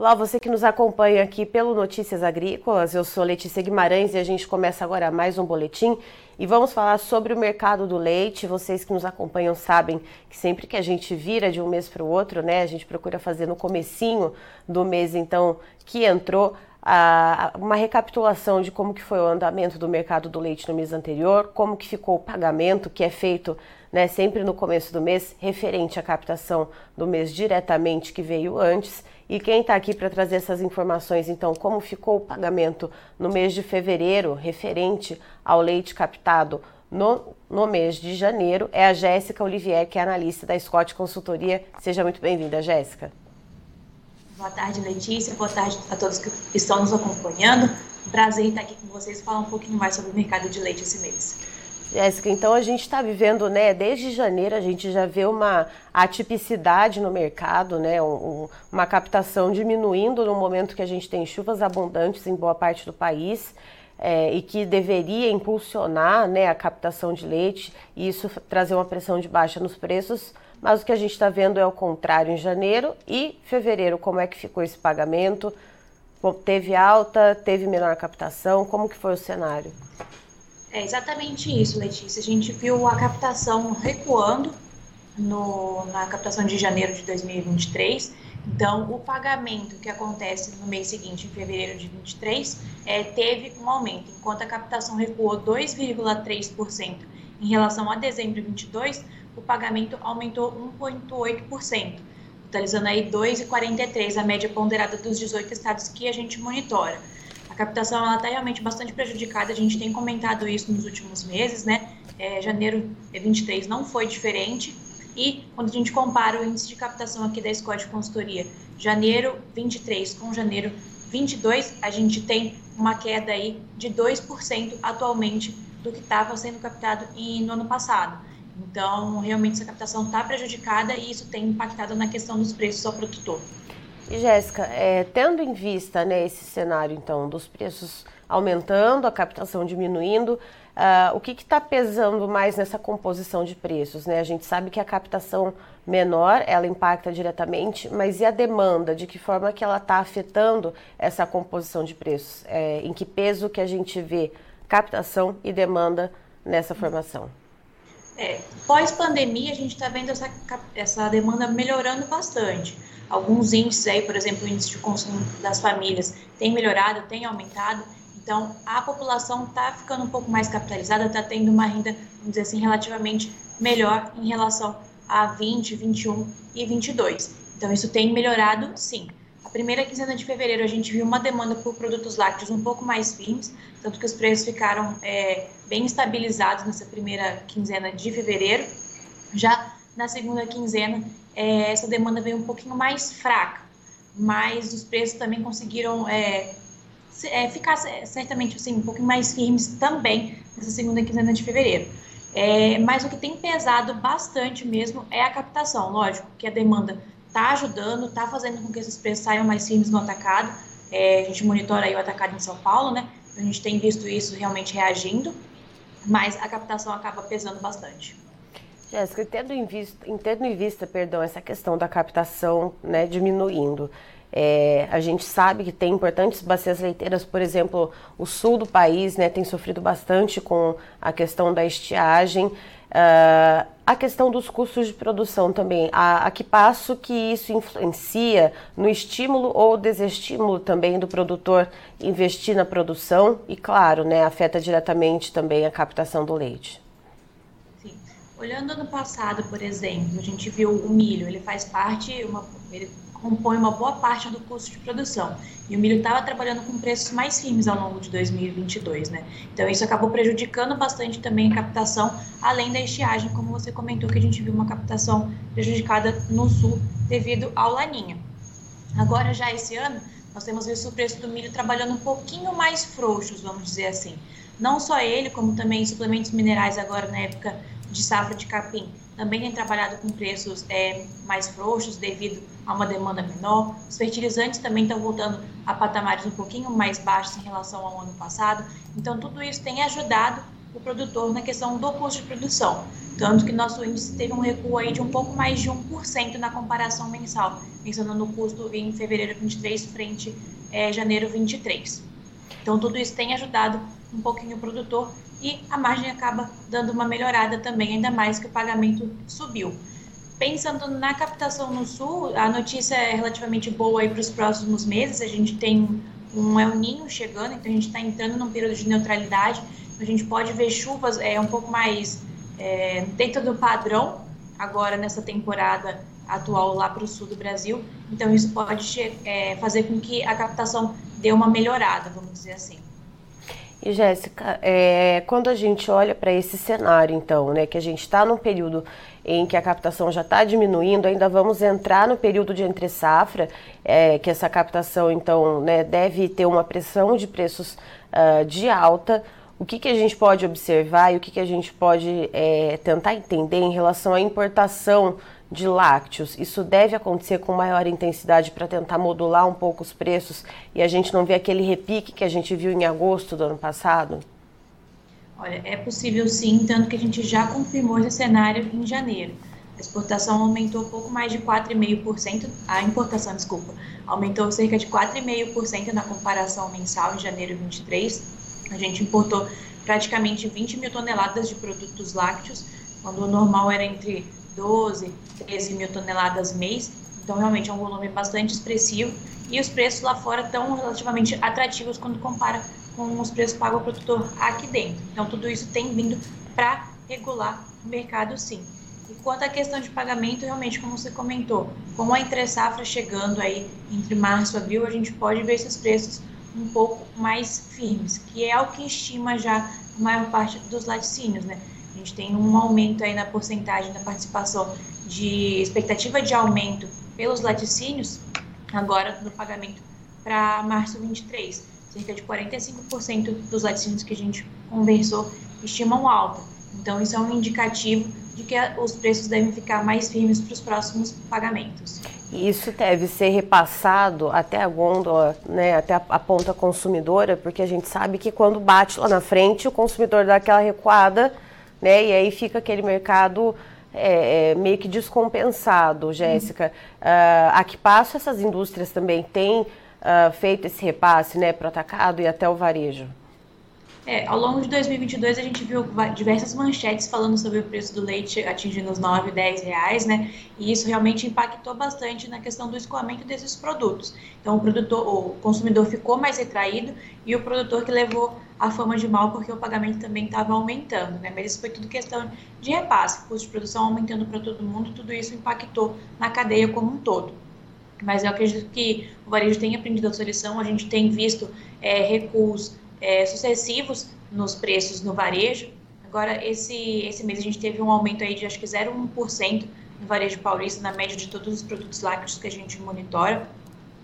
Olá, você que nos acompanha aqui pelo Notícias Agrícolas, eu sou Letícia Guimarães e a gente começa agora mais um boletim e vamos falar sobre o mercado do leite. Vocês que nos acompanham sabem que sempre que a gente vira de um mês para o outro, né, a gente procura fazer no comecinho do mês então que entrou a, uma recapitulação de como que foi o andamento do mercado do leite no mês anterior, como que ficou o pagamento que é feito né, sempre no começo do mês, referente à captação do mês diretamente que veio antes e quem está aqui para trazer essas informações, então, como ficou o pagamento no mês de fevereiro, referente ao leite captado no, no mês de janeiro, é a Jéssica Olivier, que é analista da Scott Consultoria. Seja muito bem-vinda, Jéssica. Boa tarde, Letícia. Boa tarde a todos que estão nos acompanhando. Prazer estar aqui com vocês e falar um pouquinho mais sobre o mercado de leite esse mês. Jéssica, então a gente está vivendo, né, desde janeiro a gente já vê uma atipicidade no mercado, né, um, uma captação diminuindo no momento que a gente tem chuvas abundantes em boa parte do país é, e que deveria impulsionar, né, a captação de leite e isso trazer uma pressão de baixa nos preços, mas o que a gente está vendo é o contrário em janeiro e fevereiro, como é que ficou esse pagamento? Teve alta, teve menor captação, como que foi o cenário? É exatamente isso, Letícia. A gente viu a captação recuando no, na captação de janeiro de 2023. Então, o pagamento que acontece no mês seguinte, em fevereiro de 23, é, teve um aumento, enquanto a captação recuou 2,3% em relação a dezembro de 22, o pagamento aumentou 1,8%, totalizando aí 2,43 a média ponderada dos 18 estados que a gente monitora captação está realmente bastante prejudicada, a gente tem comentado isso nos últimos meses, né? É, janeiro de 23 não foi diferente. E quando a gente compara o índice de captação aqui da Scott Consultoria, janeiro 23 com janeiro 22, a gente tem uma queda aí de 2% atualmente do que estava sendo captado no ano passado. Então, realmente essa captação está prejudicada e isso tem impactado na questão dos preços ao produtor. E Jéssica, é, tendo em vista né, esse cenário então dos preços aumentando, a captação diminuindo, uh, o que está pesando mais nessa composição de preços? Né? A gente sabe que a captação menor ela impacta diretamente, mas e a demanda? De que forma que ela está afetando essa composição de preços? É, em que peso que a gente vê captação e demanda nessa formação? É, Pós-pandemia, a gente está vendo essa, essa demanda melhorando bastante. Alguns índices aí, por exemplo, o índice de consumo das famílias tem melhorado, tem aumentado. Então, a população está ficando um pouco mais capitalizada, está tendo uma renda, vamos dizer assim, relativamente melhor em relação a 20, 21 e 22. Então, isso tem melhorado, sim. Primeira quinzena de fevereiro, a gente viu uma demanda por produtos lácteos um pouco mais firmes, tanto que os preços ficaram é, bem estabilizados nessa primeira quinzena de fevereiro. Já na segunda quinzena, é, essa demanda veio um pouquinho mais fraca, mas os preços também conseguiram é, é, ficar certamente assim, um pouquinho mais firmes também nessa segunda quinzena de fevereiro. É, mas o que tem pesado bastante mesmo é a captação, lógico, que a demanda está ajudando, está fazendo com que esses preços saiam mais firmes no atacado. É, a gente monitora aí o atacado em São Paulo, né? A gente tem visto isso realmente reagindo, mas a captação acaba pesando bastante. Jéssica, tendo em vista, tendo em vista perdão, essa questão da captação né, diminuindo, é, a gente sabe que tem importantes bacias leiteiras, por exemplo, o sul do país né, tem sofrido bastante com a questão da estiagem, uh, a questão dos custos de produção também. A, a que passo que isso influencia no estímulo ou desestímulo também do produtor investir na produção e, claro, né, afeta diretamente também a captação do leite. Olhando ano passado, por exemplo, a gente viu o milho, ele faz parte, uma, ele compõe uma boa parte do custo de produção. E o milho estava trabalhando com preços mais firmes ao longo de 2022, né? Então isso acabou prejudicando bastante também a captação, além da estiagem, como você comentou, que a gente viu uma captação prejudicada no sul devido ao laninha. Agora já esse ano, nós temos visto o preço do milho trabalhando um pouquinho mais frouxos, vamos dizer assim. Não só ele, como também suplementos minerais agora na época de safra de capim também tem trabalhado com preços é, mais frouxos devido a uma demanda menor. Os fertilizantes também estão voltando a patamares um pouquinho mais baixos em relação ao ano passado. Então, tudo isso tem ajudado o produtor na questão do custo de produção. Tanto que nosso índice teve um recuo aí de um pouco mais de 1% na comparação mensal, pensando no custo em fevereiro 23 frente é, janeiro 23. Então, tudo isso tem ajudado um pouquinho o produtor e a margem acaba dando uma melhorada também, ainda mais que o pagamento subiu. Pensando na captação no sul, a notícia é relativamente boa para os próximos meses. A gente tem um El Ninho chegando, então a gente está entrando num período de neutralidade. A gente pode ver chuvas é, um pouco mais é, dentro do padrão agora nessa temporada atual lá para o sul do Brasil. Então isso pode é, fazer com que a captação dê uma melhorada, vamos dizer assim. E Jéssica, é, quando a gente olha para esse cenário, então, né, que a gente está num período em que a captação já está diminuindo, ainda vamos entrar no período de entre safra, é, que essa captação, então, né, deve ter uma pressão de preços uh, de alta. O que, que a gente pode observar e o que, que a gente pode é, tentar entender em relação à importação de lácteos, isso deve acontecer com maior intensidade para tentar modular um pouco os preços e a gente não ver aquele repique que a gente viu em agosto do ano passado? Olha, é possível sim, tanto que a gente já confirmou esse cenário em janeiro. A exportação aumentou pouco mais de 4,5%, a importação, desculpa, aumentou cerca de 4,5% na comparação mensal em janeiro 23. A gente importou praticamente 20 mil toneladas de produtos lácteos, quando o normal era entre 12, 13 mil toneladas mês, então realmente é um volume bastante expressivo e os preços lá fora estão relativamente atrativos quando compara com os preços pagos ao produtor aqui dentro. Então tudo isso tem vindo para regular o mercado sim. E quanto à questão de pagamento, realmente, como você comentou, com a entre safra chegando aí entre março e abril, a gente pode ver esses preços um pouco mais firmes, que é o que estima já a maior parte dos laticínios, né? A gente tem um aumento aí na porcentagem da participação de expectativa de aumento pelos laticínios, agora no pagamento para março 23. Cerca de 45% dos laticínios que a gente conversou estimam alta. Então, isso é um indicativo de que os preços devem ficar mais firmes para os próximos pagamentos. Isso deve ser repassado até a gôndola, né, até a, a, ponta consumidora, porque a gente sabe que quando bate lá na frente, o consumidor dá aquela recuada, né, e aí fica aquele mercado é, é, meio que descompensado, Jéssica. Uhum. Uh, a que passo essas indústrias também têm uh, feito esse repasse né, para o atacado e até o varejo? É, ao longo de 2022 a gente viu diversas manchetes falando sobre o preço do leite atingindo os 9, 10 reais, né? E isso realmente impactou bastante na questão do escoamento desses produtos. Então o produtor, o consumidor ficou mais retraído e o produtor que levou a fama de mal porque o pagamento também estava aumentando, né? Mas isso foi tudo questão de repasse, custo de produção aumentando para todo mundo, tudo isso impactou na cadeia como um todo. Mas eu acredito que o varejo tem aprendido a sua lição, a gente tem visto é, recuos é, sucessivos nos preços no varejo. Agora, esse, esse mês a gente teve um aumento aí de acho que 0,1% no varejo paulista, na média de todos os produtos lácteos que a gente monitora.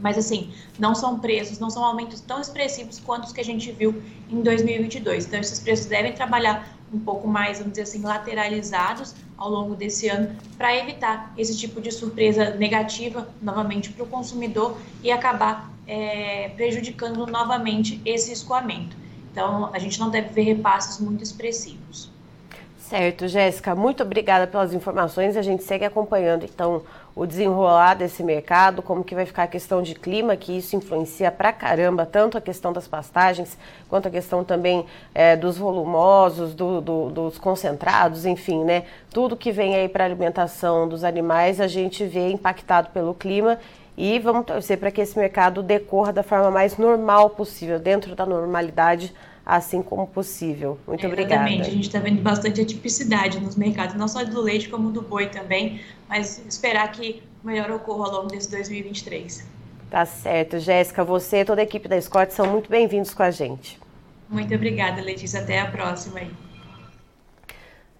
Mas, assim, não são preços, não são aumentos tão expressivos quanto os que a gente viu em 2022. Então, esses preços devem trabalhar um pouco mais, vamos dizer assim, lateralizados ao longo desse ano, para evitar esse tipo de surpresa negativa novamente para o consumidor e acabar é, prejudicando novamente esse escoamento. Então, a gente não deve ver repasses muito expressivos. Certo, Jéssica, muito obrigada pelas informações. A gente segue acompanhando, então, o desenrolar desse mercado, como que vai ficar a questão de clima, que isso influencia pra caramba, tanto a questão das pastagens, quanto a questão também é, dos volumosos, do, do, dos concentrados, enfim, né? Tudo que vem aí para alimentação dos animais, a gente vê impactado pelo clima e vamos torcer para que esse mercado decorra da forma mais normal possível, dentro da normalidade, assim como possível. Muito é, obrigada. Exatamente, a gente está vendo bastante atipicidade nos mercados, não só do leite como do boi também, mas esperar que melhor ocorra ao longo desse 2023. Tá certo, Jéssica, você e toda a equipe da Scott são muito bem-vindos com a gente. Muito obrigada, Letícia. Até a próxima aí.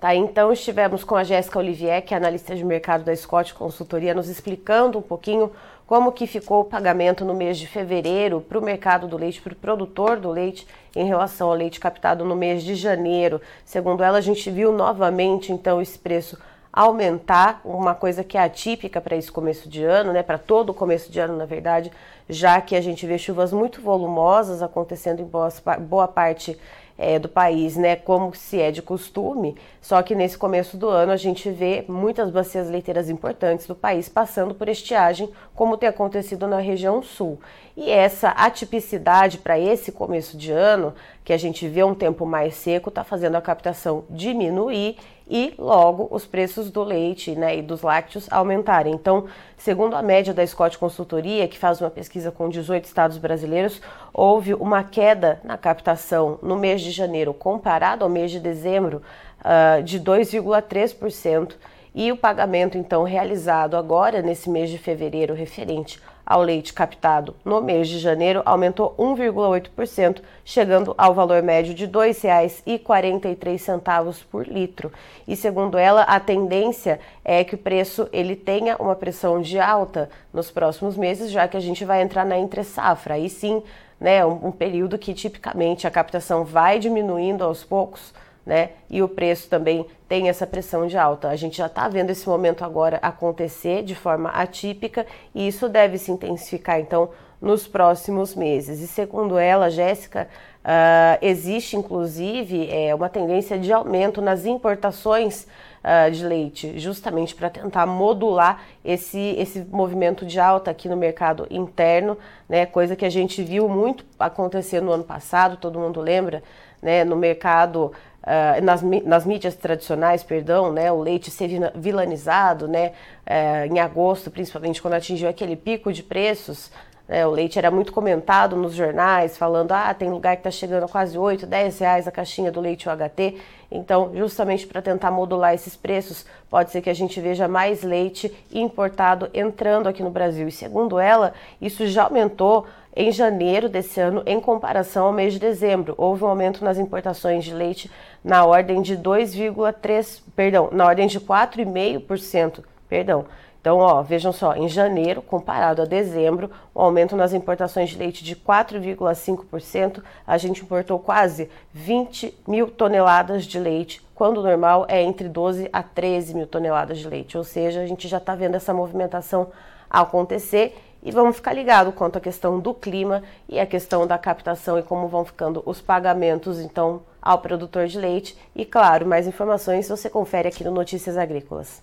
Tá, então estivemos com a Jéssica Olivier, que é analista de mercado da Scott Consultoria, nos explicando um pouquinho como que ficou o pagamento no mês de fevereiro para o mercado do leite, para o produtor do leite, em relação ao leite captado no mês de janeiro. Segundo ela, a gente viu novamente então esse preço aumentar, uma coisa que é atípica para esse começo de ano, né, para todo o começo de ano, na verdade, já que a gente vê chuvas muito volumosas acontecendo em boa, boa parte é, do país, né, como se é de costume, só que nesse começo do ano a gente vê muitas bacias leiteiras importantes do país passando por estiagem, como tem acontecido na região sul. E essa atipicidade para esse começo de ano, que a gente vê um tempo mais seco, está fazendo a captação diminuir e logo os preços do leite né, e dos lácteos aumentarem. Então, segundo a média da Scott Consultoria, que faz uma pesquisa com 18 estados brasileiros, houve uma queda na captação no mês de janeiro comparado ao mês de dezembro uh, de 2,3%. E o pagamento, então, realizado agora nesse mês de fevereiro, referente ao leite captado no mês de janeiro aumentou 1,8%, chegando ao valor médio de R$ 2,43 por litro. E segundo ela, a tendência é que o preço ele tenha uma pressão de alta nos próximos meses, já que a gente vai entrar na entre safra. Aí sim, né, um, um período que tipicamente a captação vai diminuindo aos poucos né? E o preço também tem essa pressão de alta. A gente já está vendo esse momento agora acontecer de forma atípica e isso deve se intensificar então nos próximos meses. E segundo ela, Jéssica, uh, existe inclusive é, uma tendência de aumento nas importações uh, de leite, justamente para tentar modular esse, esse movimento de alta aqui no mercado interno, né? Coisa que a gente viu muito acontecer no ano passado, todo mundo lembra, né? No mercado Uh, nas, nas, mídias tradicionais, perdão, né, o leite ser vilanizado, né, uh, em agosto, principalmente quando atingiu aquele pico de preços, né, o leite era muito comentado nos jornais, falando, ah, tem lugar que está chegando a quase 8, 10 reais a caixinha do leite UHT, então, justamente para tentar modular esses preços, pode ser que a gente veja mais leite importado entrando aqui no Brasil, e segundo ela, isso já aumentou em janeiro desse ano em comparação ao mês de dezembro. Houve um aumento nas importações de leite na ordem de 2,3, perdão, na ordem de 4,5%, perdão. Então, ó, vejam só, em janeiro, comparado a dezembro, o um aumento nas importações de leite de 4,5%, a gente importou quase 20 mil toneladas de leite, quando o normal é entre 12 a 13 mil toneladas de leite. Ou seja, a gente já está vendo essa movimentação acontecer e vamos ficar ligado quanto à questão do clima e a questão da captação e como vão ficando os pagamentos então ao produtor de leite. E claro, mais informações você confere aqui no Notícias Agrícolas.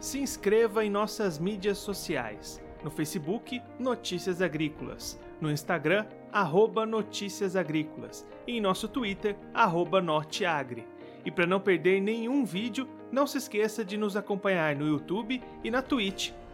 Se inscreva em nossas mídias sociais. No Facebook, Notícias Agrícolas. No Instagram, arroba Notícias Agrícolas e em nosso Twitter, arroba Norteagri. E para não perder nenhum vídeo, não se esqueça de nos acompanhar no YouTube e na Twitch